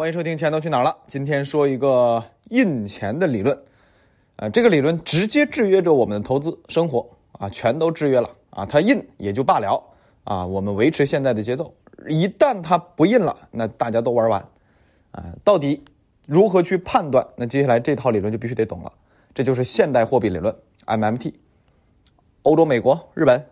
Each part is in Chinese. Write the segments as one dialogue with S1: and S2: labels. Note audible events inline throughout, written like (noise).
S1: 欢迎收听《钱都去哪儿了》。今天说一个印钱的理论，啊，这个理论直接制约着我们的投资生活啊，全都制约了啊。它印也就罢了啊，我们维持现在的节奏。一旦它不印了，那大家都玩完啊。到底如何去判断？那接下来这套理论就必须得懂了。这就是现代货币理论 （MMT）。欧洲、美国、日本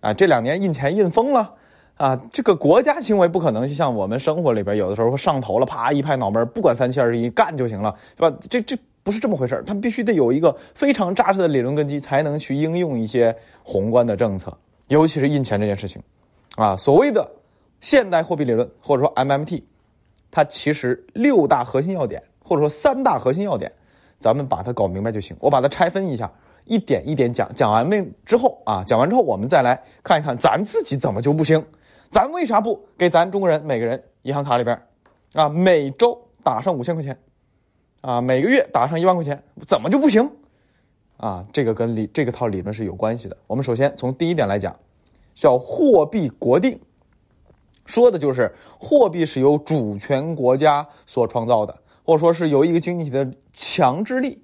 S1: 啊，这两年印钱印疯了。啊，这个国家行为不可能像我们生活里边有的时候上头了，啪一拍脑门，不管三七二十一干就行了，是吧？这这不是这么回事他必须得有一个非常扎实的理论根基，才能去应用一些宏观的政策，尤其是印钱这件事情。啊，所谓的现代货币理论或者说 MMT，它其实六大核心要点或者说三大核心要点，咱们把它搞明白就行。我把它拆分一下，一点一点讲，讲完没之后啊，讲完之后我们再来看一看咱自己怎么就不行。咱为啥不给咱中国人每个人银行卡里边，啊，每周打上五千块钱，啊，每个月打上一万块钱，怎么就不行？啊，这个跟理这个套理论是有关系的。我们首先从第一点来讲，叫货币国定，说的就是货币是由主权国家所创造的，或者说是由一个经济体的强制力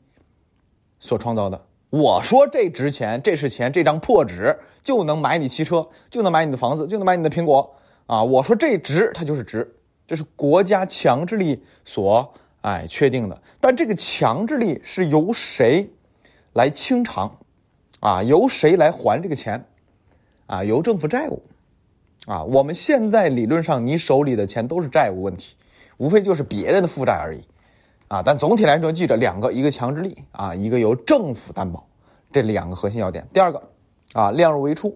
S1: 所创造的。我说这值钱，这是钱，这张破纸就能买你汽车，就能买你的房子，就能买你的苹果啊！我说这值，它就是值，这是国家强制力所哎确定的。但这个强制力是由谁来清偿啊？由谁来还这个钱啊？由政府债务啊？我们现在理论上，你手里的钱都是债务问题，无非就是别人的负债而已。啊，但总体来说，记着两个，一个强制力啊，一个由政府担保，这两个核心要点。第二个，啊，量入为出。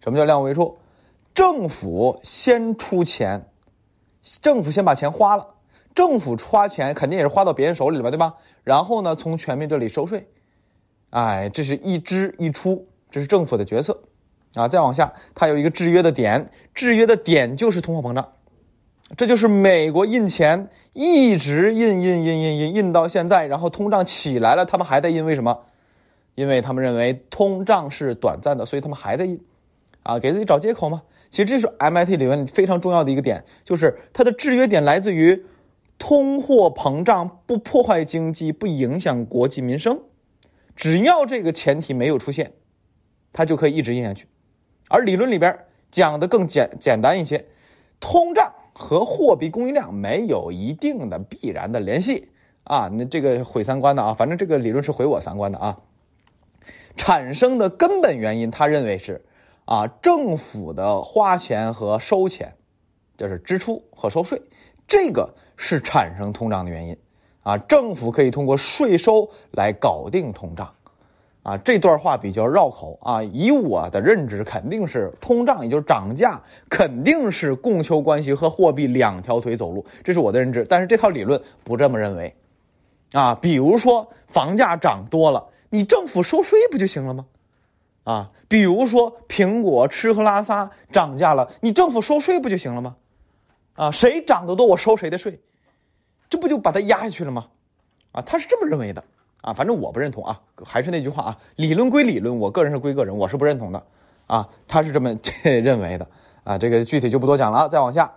S1: 什么叫量入为出？政府先出钱，政府先把钱花了，政府花钱肯定也是花到别人手里了吧，对吧？然后呢，从全民这里收税，哎，这是一支一出，这是政府的角色。啊，再往下，它有一个制约的点，制约的点就是通货膨胀。这就是美国印钱一直印印印印印印到现在，然后通胀起来了，他们还在印，为什么？因为他们认为通胀是短暂的，所以他们还在印，啊，给自己找借口嘛。其实这是 MIT 理论非常重要的一个点，就是它的制约点来自于通货膨胀不破坏经济，不影响国计民生，只要这个前提没有出现，它就可以一直印下去。而理论里边讲的更简简单一些，通胀。和货币供应量没有一定的必然的联系啊，那这个毁三观的啊，反正这个理论是毁我三观的啊。产生的根本原因，他认为是啊，政府的花钱和收钱，就是支出和收税，这个是产生通胀的原因啊，政府可以通过税收来搞定通胀。啊，这段话比较绕口啊。以我的认知，肯定是通胀，也就是涨价，肯定是供求关系和货币两条腿走路，这是我的认知。但是这套理论不这么认为，啊，比如说房价涨多了，你政府收税不就行了吗？啊，比如说苹果吃喝拉撒涨价了，你政府收税不就行了吗？啊，谁涨得多，我收谁的税，这不就把它压下去了吗？啊，他是这么认为的。啊，反正我不认同啊，还是那句话啊，理论归理论，我个人是归个人，我是不认同的啊，他是这么 (laughs) 这认为的啊，这个具体就不多讲了。再往下，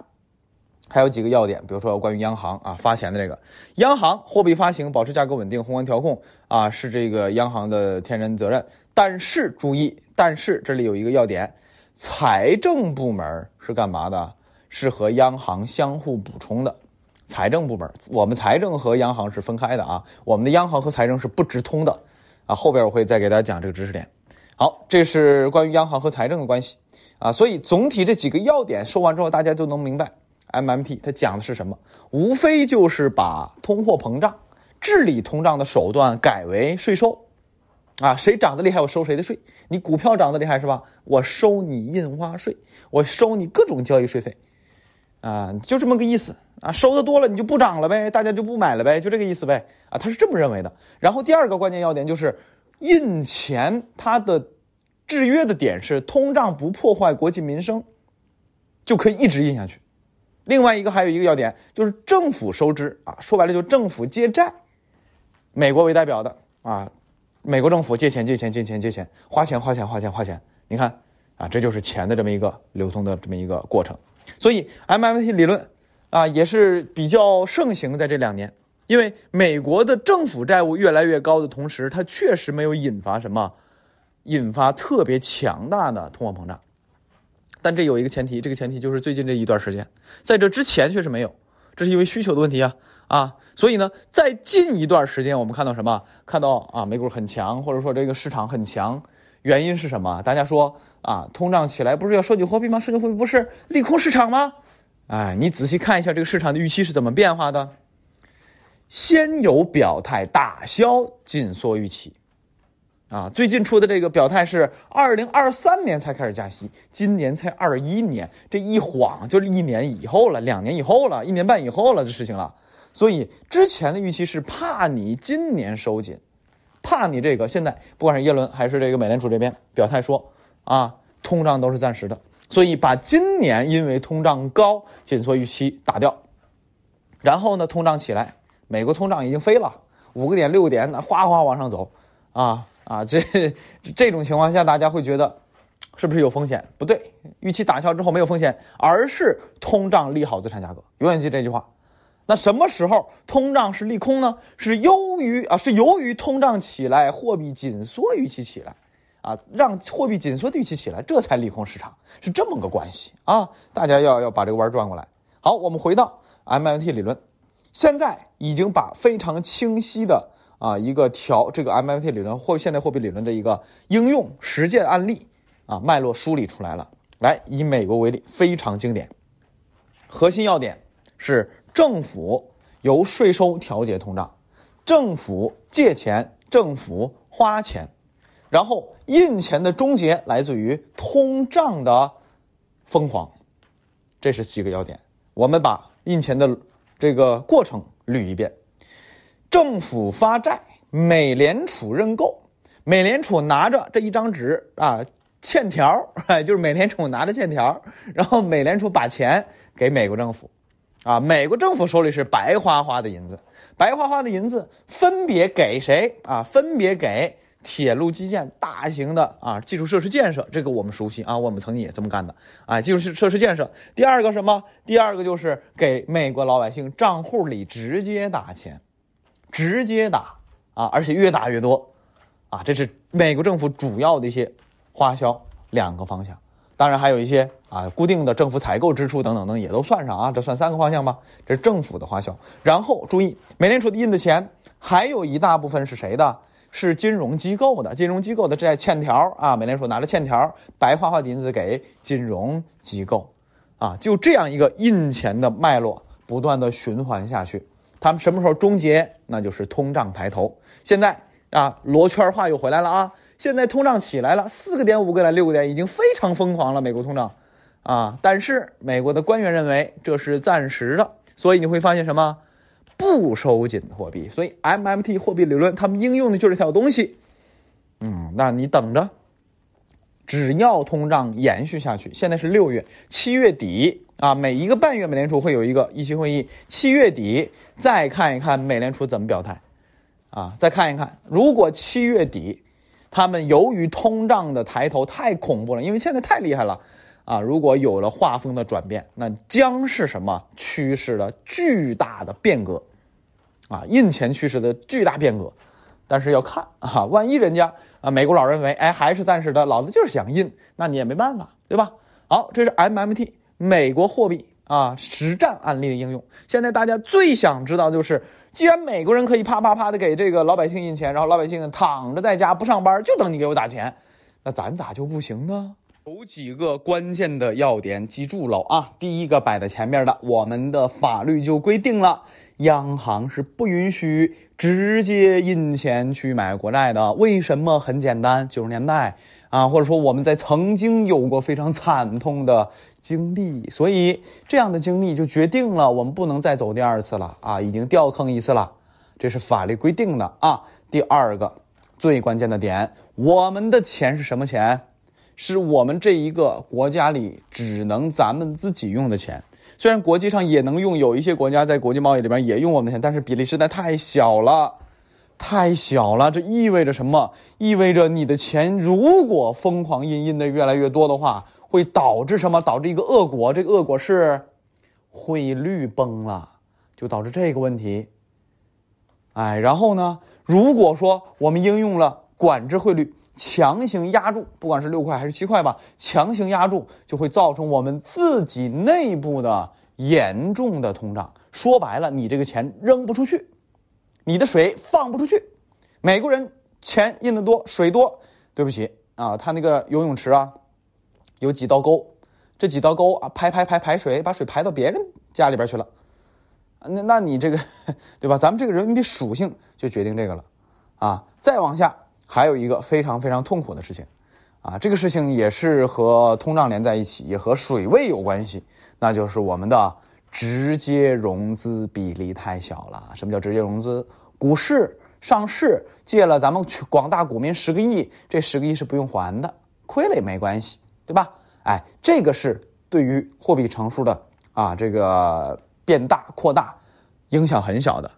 S1: 还有几个要点，比如说关于央行啊发钱的这个，央行货币发行、保持价格稳定、宏观调控啊，是这个央行的天然责任。但是注意，但是这里有一个要点，财政部门是干嘛的？是和央行相互补充的。财政部门，我们财政和央行是分开的啊，我们的央行和财政是不直通的啊。后边我会再给大家讲这个知识点。好，这是关于央行和财政的关系啊。所以总体这几个要点说完之后，大家就能明白 MMT 它讲的是什么，无非就是把通货膨胀治理通胀的手段改为税收啊，谁涨得厉害我收谁的税。你股票涨得厉害是吧？我收你印花税，我收你各种交易税费啊，就这么个意思。啊，收的多了你就不涨了呗，大家就不买了呗，就这个意思呗。啊，他是这么认为的。然后第二个关键要点就是，印钱它的制约的点是通胀不破坏国计民生，就可以一直印下去。另外一个还有一个要点就是政府收支啊，说白了就政府借债，美国为代表的啊，美国政府借钱借钱借钱借钱，花钱花钱花钱花钱。你看啊，这就是钱的这么一个流通的这么一个过程。所以 MMT 理论。啊，也是比较盛行在这两年。因为美国的政府债务越来越高的同时，它确实没有引发什么，引发特别强大的通货膨胀。但这有一个前提，这个前提就是最近这一段时间，在这之前确实没有，这是因为需求的问题啊啊！所以呢，在近一段时间，我们看到什么？看到啊，美股很强，或者说这个市场很强，原因是什么？大家说啊，通胀起来不是要收紧货币吗？收紧货币不是利空市场吗？哎，你仔细看一下这个市场的预期是怎么变化的。先有表态打消紧缩预期，啊，最近出的这个表态是二零二三年才开始加息，今年才二一年，这一晃就是一年以后了，两年以后了，一年半以后了，这事情了。所以之前的预期是怕你今年收紧，怕你这个现在不管是耶伦还是这个美联储这边表态说啊，通胀都是暂时的，所以把今年因为通胀高紧缩预期打掉，然后呢，通胀起来。美国通胀已经飞了五个点六个点，那哗哗往上走，啊啊，(laughs) 这这种情况下，大家会觉得是不是有风险？不对，预期打消之后没有风险，而是通胀利好资产价格。永远记这句话。那什么时候通胀是利空呢？是由于啊，是由于通胀起来，货币紧缩预期起来，啊，让货币紧缩预期起来，这才利空市场，是这么个关系啊。大家要要把这个弯转过来。好，我们回到 MMT 理论。现在已经把非常清晰的啊一个调这个 MMT 理论或现代货币理论的一个应用实践案例啊脉络梳理出来了。来，以美国为例，非常经典。核心要点是政府由税收调节通胀，政府借钱，政府花钱，然后印钱的终结来自于通胀的疯狂。这是几个要点。我们把印钱的。这个过程捋一遍：政府发债，美联储认购，美联储拿着这一张纸啊，欠条，哎，(laughs) 就是美联储拿着欠条，然后美联储把钱给美国政府，啊，美国政府手里是白花花的银子，白花花的银子分别给谁啊？分别给。铁路基建、大型的啊基础设施建设，这个我们熟悉啊，我们曾经也这么干的啊。基础设施建设，第二个什么？第二个就是给美国老百姓账户里直接打钱，直接打啊，而且越打越多啊。这是美国政府主要的一些花销两个方向，当然还有一些啊固定的政府采购支出等等等也都算上啊，这算三个方向吧。这是政府的花销。然后注意，美联储印的钱还有一大部分是谁的？是金融机构的，金融机构的这欠条啊，美联储拿着欠条，白花花的银子给金融机构，啊，就这样一个印钱的脉络不断的循环下去，他们什么时候终结？那就是通胀抬头。现在啊，罗圈话又回来了啊，现在通胀起来了，四个点、五个点、六个点，已经非常疯狂了，美国通胀，啊，但是美国的官员认为这是暂时的，所以你会发现什么？不收紧货币，所以 MMT 货币理论他们应用的就是这套东西。嗯，那你等着，只要通胀延续下去，现在是六月，七月底。啊，每一个半月美联储会有一个议息会议，七月底再看一看美联储怎么表态，啊，再看一看，如果七月底他们由于通胀的抬头太恐怖了，因为现在太厉害了。啊，如果有了画风的转变，那将是什么趋势的巨大的变革，啊，印钱趋势的巨大变革。但是要看啊，万一人家啊，美国佬认为，哎，还是暂时的，老子就是想印，那你也没办法，对吧？好，这是 MMT 美国货币啊实战案例的应用。现在大家最想知道就是，既然美国人可以啪啪啪的给这个老百姓印钱，然后老百姓躺着在家不上班，就等你给我打钱，那咱咋就不行呢？有几个关键的要点，记住了啊！第一个摆在前面的，我们的法律就规定了，央行是不允许直接印钱去买国债的。为什么？很简单，九十年代啊，或者说我们在曾经有过非常惨痛的经历，所以这样的经历就决定了我们不能再走第二次了啊！已经掉坑一次了，这是法律规定的啊。第二个最关键的点，我们的钱是什么钱？是我们这一个国家里只能咱们自己用的钱，虽然国际上也能用，有一些国家在国际贸易里边也用我们的钱，但是比例实在太小了，太小了。这意味着什么？意味着你的钱如果疯狂印印的越来越多的话，会导致什么？导致一个恶果。这个恶果是汇率崩了，就导致这个问题。哎，然后呢，如果说我们应用了管制汇率，强行压住，不管是六块还是七块吧，强行压住，就会造成我们自己内部的严重的通胀。说白了，你这个钱扔不出去，你的水放不出去。美国人钱印的多，水多，对不起啊，他那个游泳池啊，有几道沟，这几道沟啊，排排排排水，把水排到别人家里边去了。那那你这个，(laughs) 对吧？咱们这个人民币属性就决定这个了，啊，再往下还有一个非常非常痛苦的事情，啊，这个事情也是和通胀连在一起，也和水位有关系，那就是我们的直接融资比例太小了。什么叫直接融资？股市上市借了咱们广大股民十个亿，这十个亿是不用还的，亏了也没关系，对吧？哎，这个是对于货币乘数的啊，这个。变大扩大，影响很小的，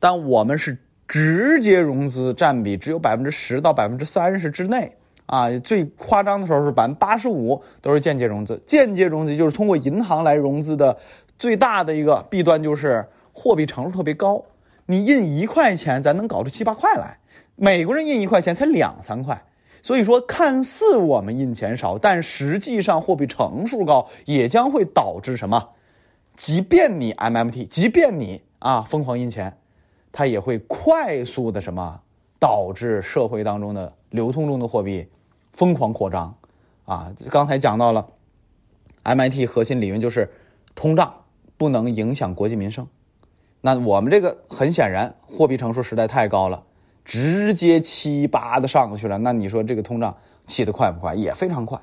S1: 但我们是直接融资占比只有百分之十到百分之三十之内啊，最夸张的时候是百分之八十五都是间接融资。间接融资就是通过银行来融资的，最大的一个弊端就是货币乘数特别高。你印一块钱，咱能搞出七八块来；美国人印一块钱才两三块。所以说，看似我们印钱少，但实际上货币乘数高，也将会导致什么？即便你 MMT，即便你啊疯狂印钱，它也会快速的什么导致社会当中的流通中的货币疯狂扩张啊！刚才讲到了 MIT 核心理论就是通胀不能影响国计民生。那我们这个很显然货币乘数实在太高了，直接七八的上去了。那你说这个通胀起得快不快？也非常快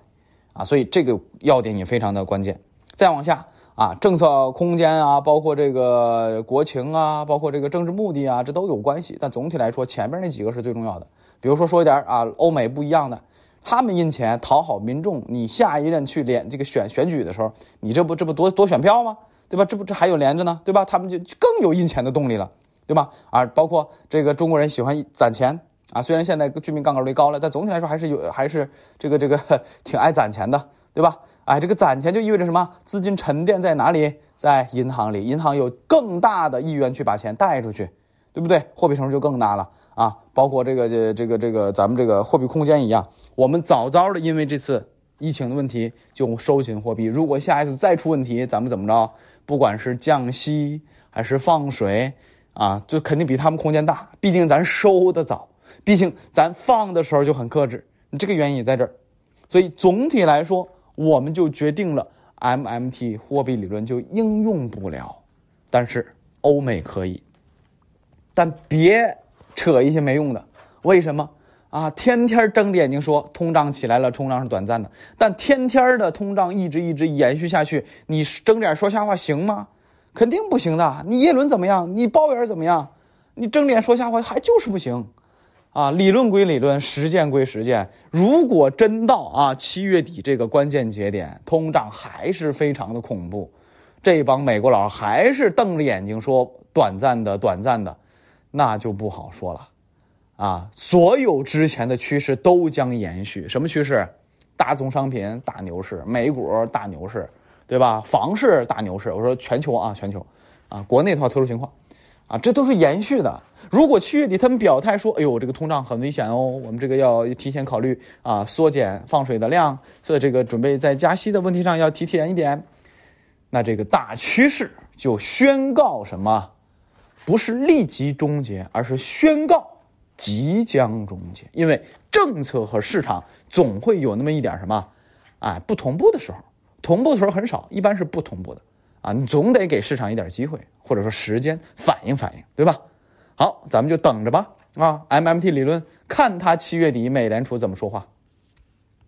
S1: 啊！所以这个要点也非常的关键。再往下。啊，政策空间啊，包括这个国情啊，包括这个政治目的啊，这都有关系。但总体来说，前面那几个是最重要的。比如说说一点啊，欧美不一样的，他们印钱讨好民众，你下一任去连这个选选举的时候，你这不这不多多选票吗？对吧？这不这还有连着呢，对吧？他们就更有印钱的动力了，对吧？啊，包括这个中国人喜欢攒钱啊，虽然现在居民杠杆率高了，但总体来说还是有还是这个这个挺爱攒钱的，对吧？哎，这个攒钱就意味着什么？资金沉淀在哪里？在银行里，银行有更大的意愿去把钱贷出去，对不对？货币乘数就更大了啊！包括这个这这个这个咱们这个货币空间一样，我们早早的因为这次疫情的问题就收紧货币。如果下一次再出问题，咱们怎么着？不管是降息还是放水啊，就肯定比他们空间大。毕竟咱收的早，毕竟咱放的时候就很克制，这个原因也在这儿。所以总体来说。我们就决定了，MMT 货币理论就应用不了，但是欧美可以，但别扯一些没用的。为什么啊？天天睁着眼睛说通胀起来了，通胀是短暂的，但天天的通胀一直一直延续下去，你睁着眼说瞎话行吗？肯定不行的。你耶伦怎么样？你鲍威尔怎么样？你睁脸说瞎话还就是不行。啊，理论归理论，实践归实践。如果真到啊七月底这个关键节点，通胀还是非常的恐怖，这帮美国佬还是瞪着眼睛说短暂的、短暂的，那就不好说了。啊，所有之前的趋势都将延续。什么趋势？大宗商品大牛市，美股大牛市，对吧？房市大牛市。我说全球啊，全球，啊，国内的话特殊情况，啊，这都是延续的。如果七月底他们表态说：“哎呦，这个通胀很危险哦，我们这个要提前考虑啊，缩减放水的量，所以这个准备在加息的问题上要提前一点。”那这个大趋势就宣告什么？不是立即终结，而是宣告即将终结。因为政策和市场总会有那么一点什么，啊，不同步的时候，同步的时候很少，一般是不同步的啊。你总得给市场一点机会，或者说时间反应反应，对吧？好，咱们就等着吧。啊，MMT 理论，看他七月底美联储怎么说话。